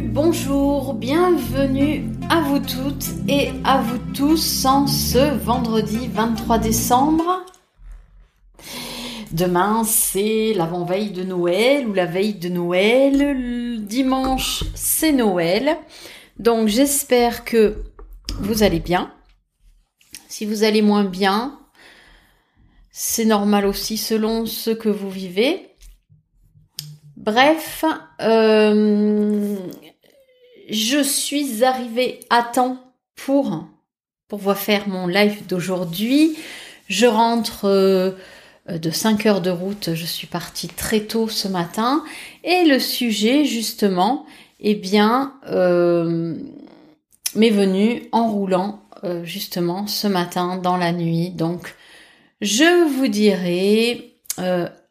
bonjour, bienvenue à vous toutes et à vous tous en ce vendredi 23 décembre. Demain, c'est l'avant-veille de Noël ou la veille de Noël. Dimanche, c'est Noël. Donc, j'espère que vous allez bien. Si vous allez moins bien, c'est normal aussi selon ce que vous vivez. Bref, euh, je suis arrivée à temps pour pour faire mon live d'aujourd'hui. Je rentre euh, de 5 heures de route, je suis partie très tôt ce matin et le sujet justement, eh bien, euh, m'est venu en roulant justement ce matin dans la nuit. Donc, je vous dirai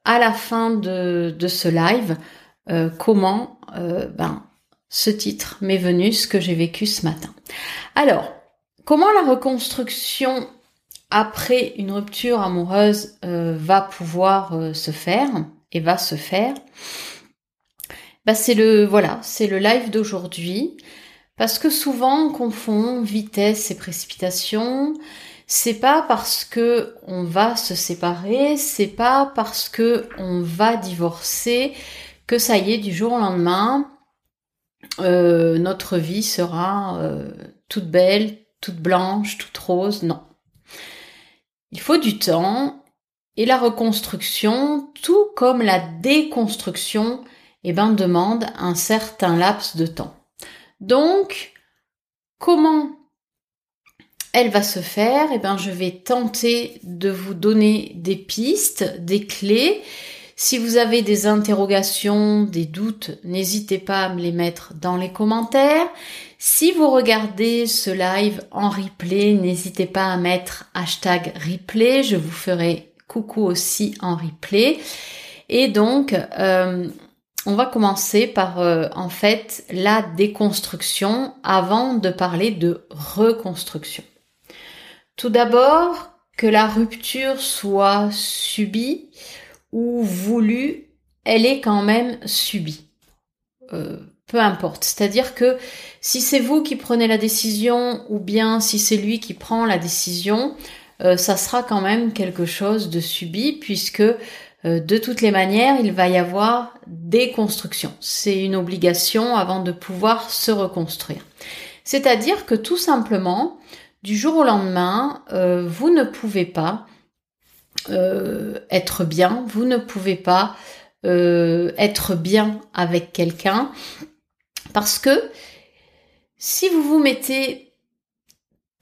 à la fin de, ce live comment ben ce titre m'est venu, ce que j'ai vécu ce matin. Alors, comment la reconstruction après une rupture amoureuse euh, va pouvoir euh, se faire et va se faire? Bah, c'est le voilà, c'est le live d'aujourd'hui parce que souvent on confond vitesse et précipitation. C'est pas parce que on va se séparer, c'est pas parce que on va divorcer que ça y est du jour au lendemain euh, notre vie sera euh, toute belle, toute blanche, toute rose. Non. Il faut du temps et la reconstruction, tout comme la déconstruction, eh ben, demande un certain laps de temps. Donc, comment elle va se faire Eh ben, je vais tenter de vous donner des pistes, des clés si vous avez des interrogations, des doutes, n'hésitez pas à me les mettre dans les commentaires. Si vous regardez ce live en replay, n'hésitez pas à mettre hashtag replay. Je vous ferai coucou aussi en replay. Et donc, euh, on va commencer par euh, en fait la déconstruction avant de parler de reconstruction. Tout d'abord, que la rupture soit subie ou voulu, elle est quand même subie. Euh, peu importe. C'est-à-dire que si c'est vous qui prenez la décision ou bien si c'est lui qui prend la décision, euh, ça sera quand même quelque chose de subi puisque euh, de toutes les manières, il va y avoir des constructions. C'est une obligation avant de pouvoir se reconstruire. C'est-à-dire que tout simplement, du jour au lendemain, vous ne pouvez pas euh, être bien, vous ne pouvez pas euh, être bien avec quelqu'un parce que si vous vous mettez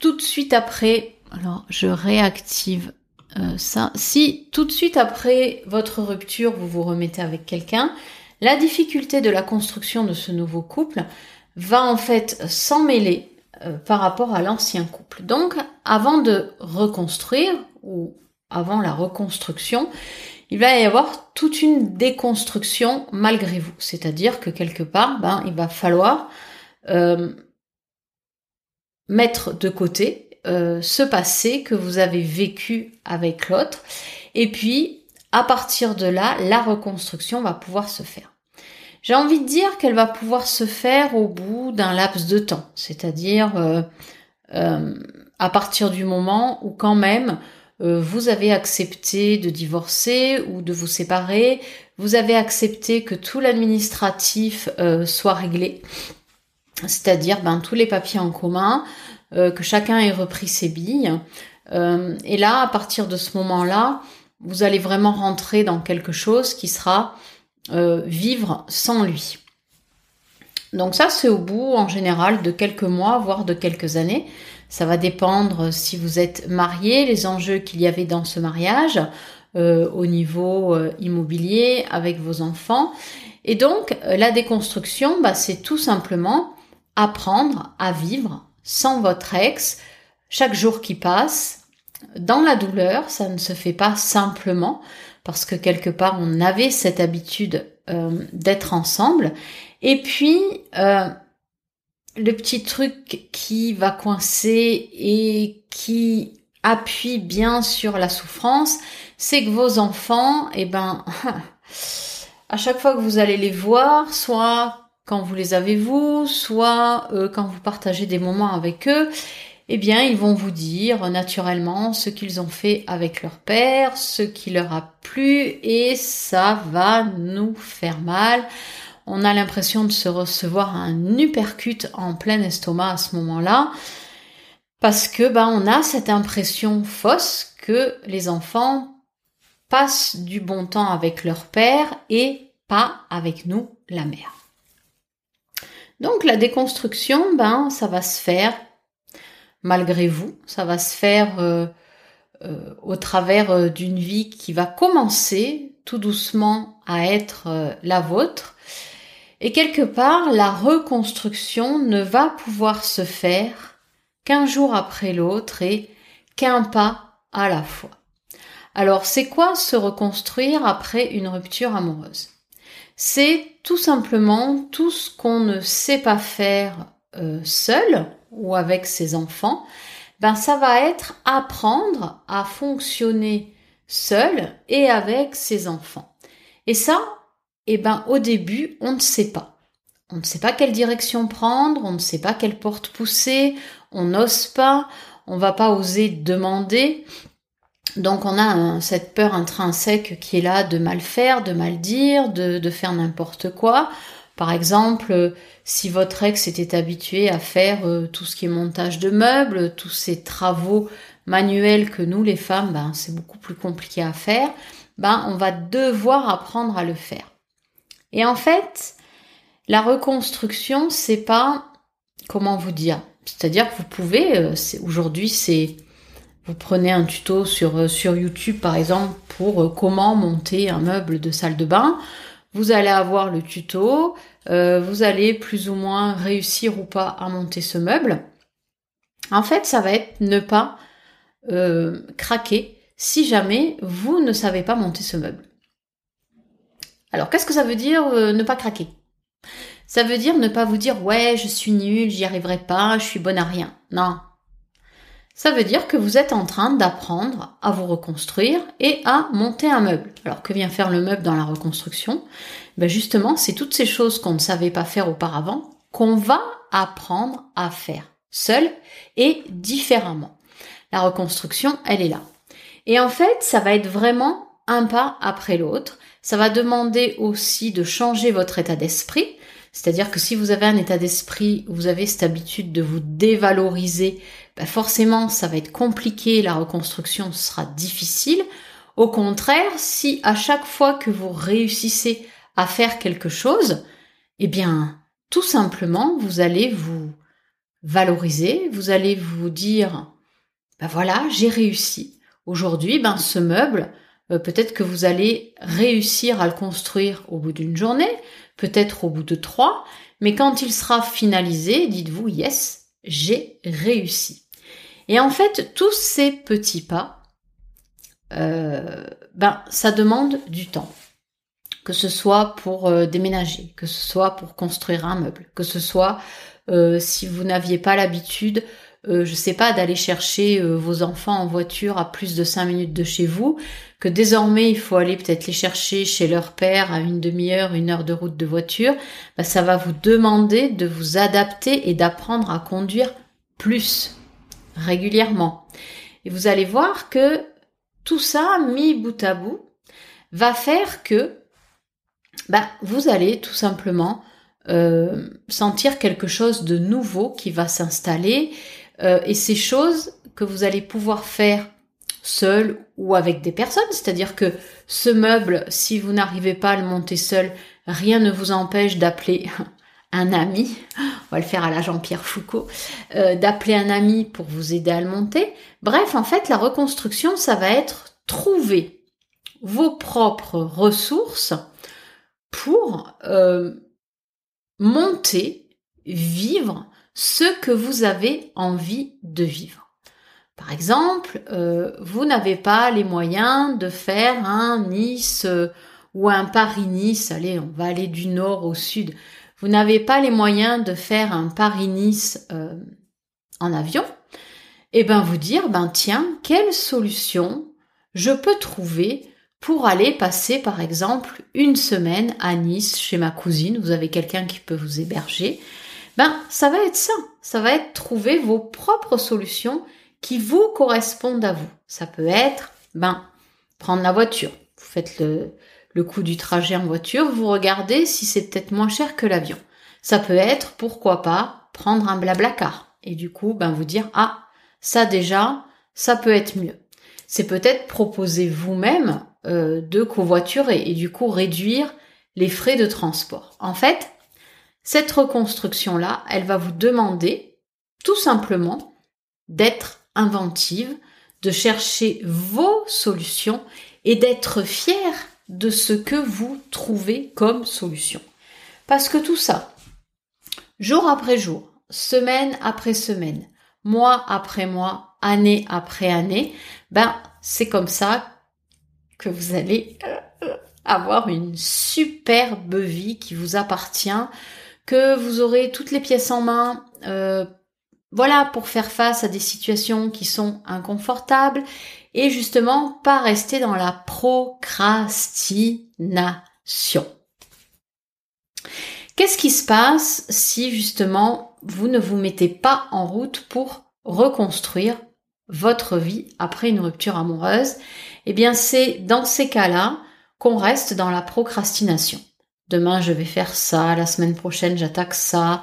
tout de suite après, alors je réactive euh, ça, si tout de suite après votre rupture vous vous remettez avec quelqu'un, la difficulté de la construction de ce nouveau couple va en fait s'en mêler par rapport à l'ancien couple. Donc avant de reconstruire ou avant la reconstruction, il va y avoir toute une déconstruction malgré vous. C'est-à-dire que quelque part, ben, il va falloir euh, mettre de côté euh, ce passé que vous avez vécu avec l'autre. Et puis, à partir de là, la reconstruction va pouvoir se faire. J'ai envie de dire qu'elle va pouvoir se faire au bout d'un laps de temps. C'est-à-dire euh, à partir du moment où quand même euh, vous avez accepté de divorcer ou de vous séparer, vous avez accepté que tout l'administratif euh, soit réglé, c'est-à-dire ben, tous les papiers en commun, euh, que chacun ait repris ses billes. et là, à partir de ce moment-là, vous allez vraiment rentrer dans quelque chose qui sera vivre sans lui. Donc ça, c'est au bout en général de quelques mois, voire de quelques années. Ça va dépendre si vous êtes marié, les enjeux qu'il y avait dans ce mariage euh, au niveau euh, immobilier avec vos enfants. Et donc euh, la déconstruction, bah, c'est tout simplement apprendre à vivre sans votre ex chaque jour qui passe dans la douleur. Ça ne se fait pas simplement parce que quelque part on avait cette habitude d'être ensemble. Et puis le petit truc qui va coincer et qui appuie bien sur la souffrance, c'est que vos enfants, eh ben, à chaque fois que vous allez les voir, soit quand vous les avez vous, soit euh, quand vous partagez des moments avec eux, eh bien, ils vont vous dire naturellement ce qu'ils ont fait avec leur père, ce qui leur a plu, et ça va nous faire mal. On a l'impression de se recevoir un uppercut en plein estomac à ce moment-là, parce que ben, on a cette impression fausse que les enfants passent du bon temps avec leur père et pas avec nous, la mère. Donc la déconstruction, ben ça va se faire malgré vous, ça va se faire euh, euh, au travers euh, d'une vie qui va commencer tout doucement à être la vôtre. Et quelque part, la reconstruction ne va pouvoir se faire qu'un jour après l'autre et qu'un pas à la fois. Alors, c'est quoi se reconstruire après une rupture amoureuse? C'est tout simplement tout ce qu'on ne sait pas faire euh, seul ou avec ses enfants. Ben, ça va être apprendre à fonctionner seul et avec ses enfants. Et ça, eh ben, au début, on ne sait pas. On ne sait pas quelle direction prendre, on ne sait pas quelle porte pousser, on n'ose pas, on va pas oser demander. Donc on a cette peur intrinsèque qui est là de mal faire, de mal dire, de, faire n'importe quoi. Par exemple, si votre ex était habitué à faire euh, tout ce qui est montage de meubles, tous ces travaux manuels que nous les femmes, ben, c'est beaucoup plus compliqué à faire, ben, on va devoir apprendre à le faire. Et en fait, la reconstruction, c'est pas comment vous dire. C'est-à-dire que vous pouvez, euh, aujourd'hui c'est vous prenez un tuto sur, euh, YouTube par exemple pour euh, comment monter un meuble de salle de bain. Vous allez avoir le tuto, euh, vous allez plus ou moins réussir ou pas à monter ce meuble. En fait, ça va être ne pas craquer si jamais vous ne savez pas monter ce meuble. Alors, qu'est-ce que ça veut dire ne pas craquer? Ça veut dire ne pas vous dire ouais, je suis nul, j'y arriverai pas, je suis bonne à rien. Non, ça veut dire que vous êtes en train d'apprendre à vous reconstruire et à monter un meuble. Alors que vient faire le meuble dans la reconstruction? Ben Justement, c'est toutes ces choses qu'on ne savait pas faire auparavant qu'on va apprendre à faire seul et différemment. La reconstruction, elle est là. Et en fait, ça va être vraiment un pas après l'autre. Ça va demander aussi de changer votre état d'esprit. C'est-à-dire que si vous avez un état d'esprit, vous avez cette habitude de vous dévaloriser, ben forcément ça va être compliqué, la reconstruction sera difficile. Au contraire, si à chaque fois que vous réussissez à faire quelque chose, eh bien, tout simplement, vous allez vous valoriser, vous allez vous dire, ben voilà, j'ai réussi. Aujourd'hui, ben ce meuble, euh, peut-être que vous allez réussir à le construire au bout d'une journée, peut-être au bout de trois, mais quand il sera finalisé, dites-vous yes, j'ai réussi. Et en fait, tous ces petits pas, euh, ben, ça demande du temps. Que ce soit pour euh, déménager, que ce soit pour construire un meuble, que ce soit euh, si vous n'aviez pas l'habitude euh, je sais pas, d'aller chercher vos enfants en voiture à plus de 5 minutes de chez vous, que désormais il faut aller peut-être les chercher chez leur père à une demi-heure, une heure de route de voiture, bah, ça va vous demander de vous adapter et d'apprendre à conduire plus régulièrement. Et vous allez voir que tout ça, mis bout à bout, va faire que bah, vous allez tout simplement euh, sentir quelque chose de nouveau qui va s'installer euh, et ces choses que vous allez pouvoir faire seul ou avec des personnes, c'est-à-dire que ce meuble, si vous n'arrivez pas à le monter seul, rien ne vous empêche d'appeler un ami, on va le faire à la Jean-Pierre Foucault, euh, d'appeler un ami pour vous aider à le monter. Bref, en fait, la reconstruction, ça va être trouver vos propres ressources pour euh, monter, vivre ce que vous avez envie de vivre. Par exemple, euh, vous n'avez pas les moyens de faire un Nice euh, ou un Paris-Nice, allez, on va aller du nord au sud. Vous n'avez pas les moyens de faire un Paris-Nice en avion. Et eh ben vous dire, ben tiens, quelle solution je peux trouver pour aller passer par exemple une semaine à Nice chez ma cousine, vous avez quelqu'un qui peut vous héberger, ben ça va être ça, ça va être trouver vos propres solutions qui vous correspondent à vous. Ça peut être ben prendre la voiture. Vous faites le, le coût du trajet en voiture, vous regardez si c'est peut-être moins cher que l'avion. Ça peut être, pourquoi pas, prendre un blablacar. Et du coup, ben vous dire, ah, ça déjà, ça peut être mieux. C'est peut-être proposer vous-même euh, de covoiturer et du coup réduire les frais de transport. En fait, cette reconstruction-là, elle va vous demander tout simplement d'être inventive, de chercher vos solutions et d'être fier de ce que vous trouvez comme solution. Parce que tout ça, jour après jour, semaine après semaine, mois après mois, année après année, ben c'est comme ça que vous allez euh, avoir une superbe vie qui vous appartient, que vous aurez toutes les pièces en main, euh, voilà, pour faire face à des situations qui sont inconfortables et justement pas rester dans la procrastination. Qu'est-ce qui se passe si justement vous ne vous mettez pas en route pour reconstruire votre vie après une rupture amoureuse Eh bien c'est dans ces cas-là qu'on reste dans la procrastination. Demain je vais faire ça, la semaine prochaine j'attaque ça,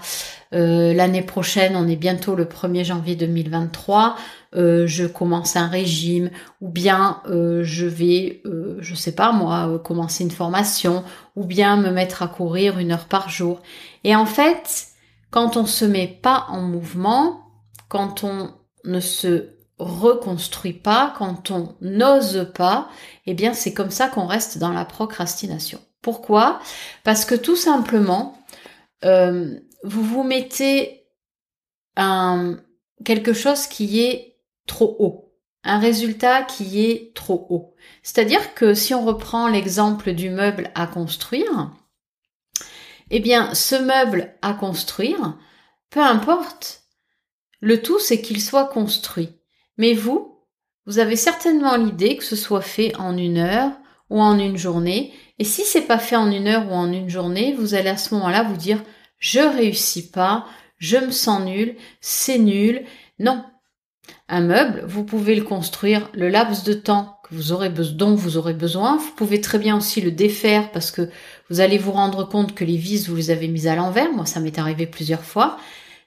euh, l'année prochaine, on est bientôt le 1er janvier 2023, euh, je commence un régime ou bien euh, je vais, je sais pas moi, commencer une formation ou bien me mettre à courir une heure par jour. Et en fait, quand on se met pas en mouvement, quand on ne se reconstruit pas, quand on n'ose pas, eh bien c'est comme ça qu'on reste dans la procrastination. Pourquoi? Parce que tout simplement, euh, vous vous mettez un, quelque chose qui est trop haut, un résultat qui est trop haut. C'est-à-dire que si on reprend l'exemple du meuble à construire, eh bien, ce meuble à construire, peu importe, le tout c'est qu'il soit construit. Mais vous, vous avez certainement l'idée que ce soit fait en une heure ou en une journée. Et si c'est pas fait en une heure ou en une journée, vous allez à ce moment-là vous dire je réussis pas, je me sens nul, c'est nul. Non. Un meuble, vous pouvez le construire le laps de temps que vous aurez dont vous aurez besoin. Vous pouvez très bien aussi le défaire parce que vous allez vous rendre compte que les vis, vous les avez mises à l'envers. Moi, ça m'est arrivé plusieurs fois.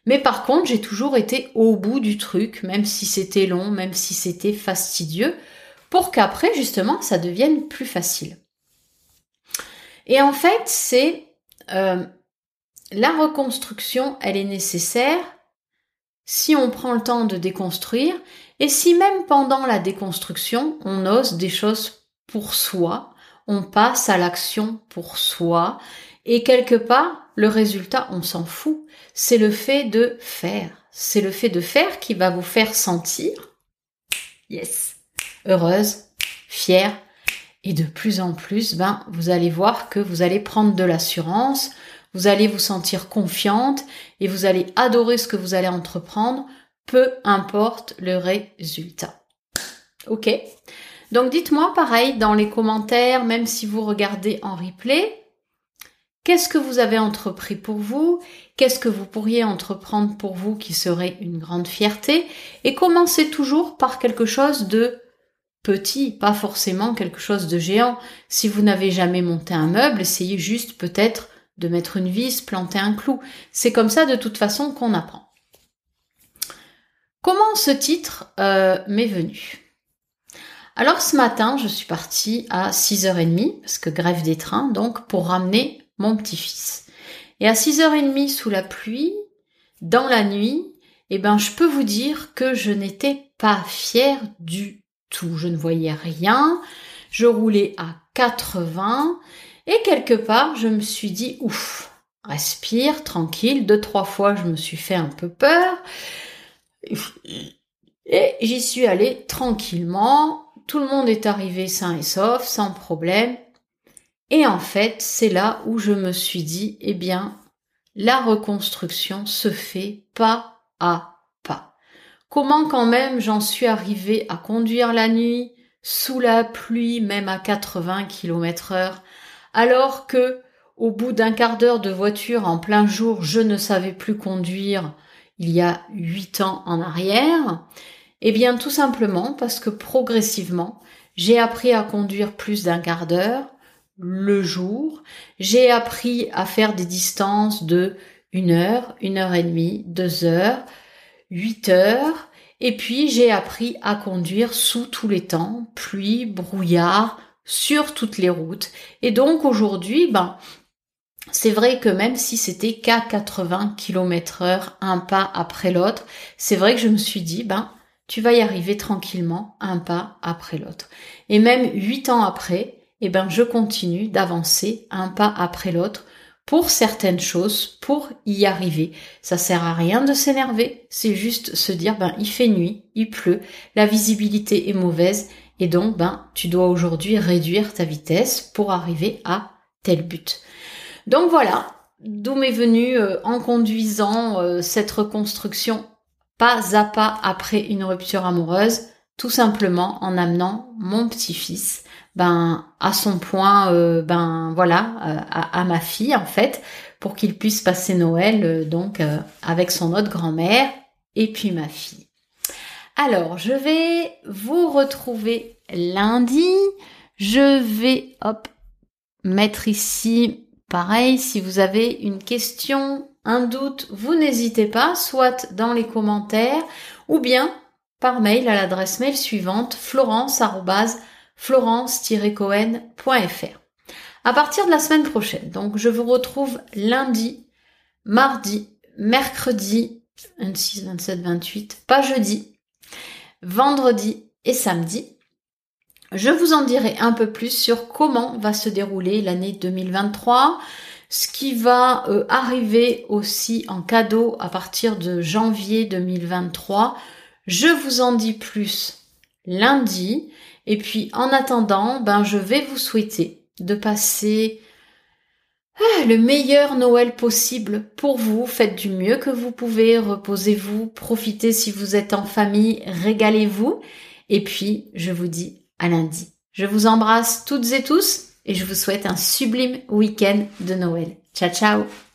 Mais par contre, j'ai toujours été au bout du truc, même si c'était long, même si c'était fastidieux, pour qu'après, justement, ça devienne plus facile. Et en fait, c'est euh, la reconstruction, elle est nécessaire si on prend le temps de déconstruire et si même pendant la déconstruction, on ose des choses pour soi, on passe à l'action pour soi et quelque part, le résultat, on s'en fout. C'est le fait de faire. C'est le fait de faire qui va vous faire sentir, yes, heureuse, fière, et de plus en plus, ben, vous allez voir que vous allez prendre de l'assurance, vous allez vous sentir confiante et vous allez adorer ce que vous allez entreprendre, peu importe le résultat. Ok? Donc dites-moi pareil dans les commentaires, même si vous regardez en replay, qu'est-ce que vous avez entrepris pour vous? Qu'est-ce que vous pourriez entreprendre pour vous qui serait une grande fierté? Et commencez toujours par quelque chose de petit, pas forcément quelque chose de géant. Si vous n'avez jamais monté un meuble, essayez juste peut-être de mettre une vis, planter un clou. C'est comme ça de toute façon qu'on apprend. Comment ce titre euh, m'est venu? Alors ce matin, je suis partie à 6h30, parce que grève des trains, donc pour ramener mon petit-fils. Et à 6h30 sous la pluie, dans la nuit, eh ben, je peux vous dire que je n'étais pas fière du tout. Je ne voyais rien. Je roulais à 80 et quelque part, je me suis dit, ouf, respire, tranquille. Deux, trois fois, je me suis fait un peu peur. Et j'y suis allée tranquillement. Tout le monde est arrivé sain et sauf, sans problème. Et en fait, c'est là où je me suis dit, eh bien, la reconstruction se fait pas à pas. Comment quand même j'en suis arrivée à conduire la nuit sous la pluie, même à 80 km heure, alors que au bout d'un quart d'heure de voiture en plein jour, je ne savais plus conduire il y a huit ans en arrière, eh bien tout simplement parce que progressivement, j'ai appris à conduire plus d'un quart d'heure le jour, j'ai appris à faire des distances de une heure, une heure et demie, deux heures, huit heures, et puis j'ai appris à conduire sous tous les temps, pluie, brouillard, sur toutes les routes. Et donc aujourd'hui, ben, c'est vrai que même si c'était qu'à 80 km heure, un pas après l'autre, c'est vrai que je me suis dit, ben, tu vas y arriver tranquillement, un pas après l'autre. Et même huit ans après, eh ben, je continue d'avancer un pas après l'autre pour certaines choses, pour y arriver. Ça sert à rien de s'énerver, c'est juste se dire, ben, il fait nuit, il pleut, la visibilité est mauvaise, et donc, ben, tu dois aujourd'hui réduire ta vitesse pour arriver à tel but. Donc voilà, d'où m'est venu euh, en conduisant euh, cette reconstruction pas à pas après une rupture amoureuse, tout simplement en amenant mon petit-fils ben à son point euh, ben voilà à, ma fille en fait pour qu'il puisse passer Noël donc avec son autre grand-mère et puis ma fille. Alors, je vais vous retrouver lundi. Je vais hop mettre ici Pareil, si vous avez une question, un doute, vous n'hésitez pas, soit dans les commentaires ou bien par mail à l'adresse mail suivante florence-florence-cohen.fr. À partir de la semaine prochaine, donc je vous retrouve lundi, mardi, mercredi, 26, 27, 28, pas jeudi, vendredi et samedi je vous en dirai un peu plus sur comment va se dérouler l'année 2023, ce qui va euh, arriver aussi en cadeau à partir de janvier 2023. Je vous en dis plus lundi. Et puis en attendant, ben je vais vous souhaiter de passer ah, le meilleur Noël possible pour vous. Faites du mieux que vous pouvez, reposez-vous, profitez si vous êtes en famille, régalez-vous. Et puis je vous dis à lundi. Je vous embrasse toutes et tous et je vous souhaite un sublime week-end de Noël. Ciao ciao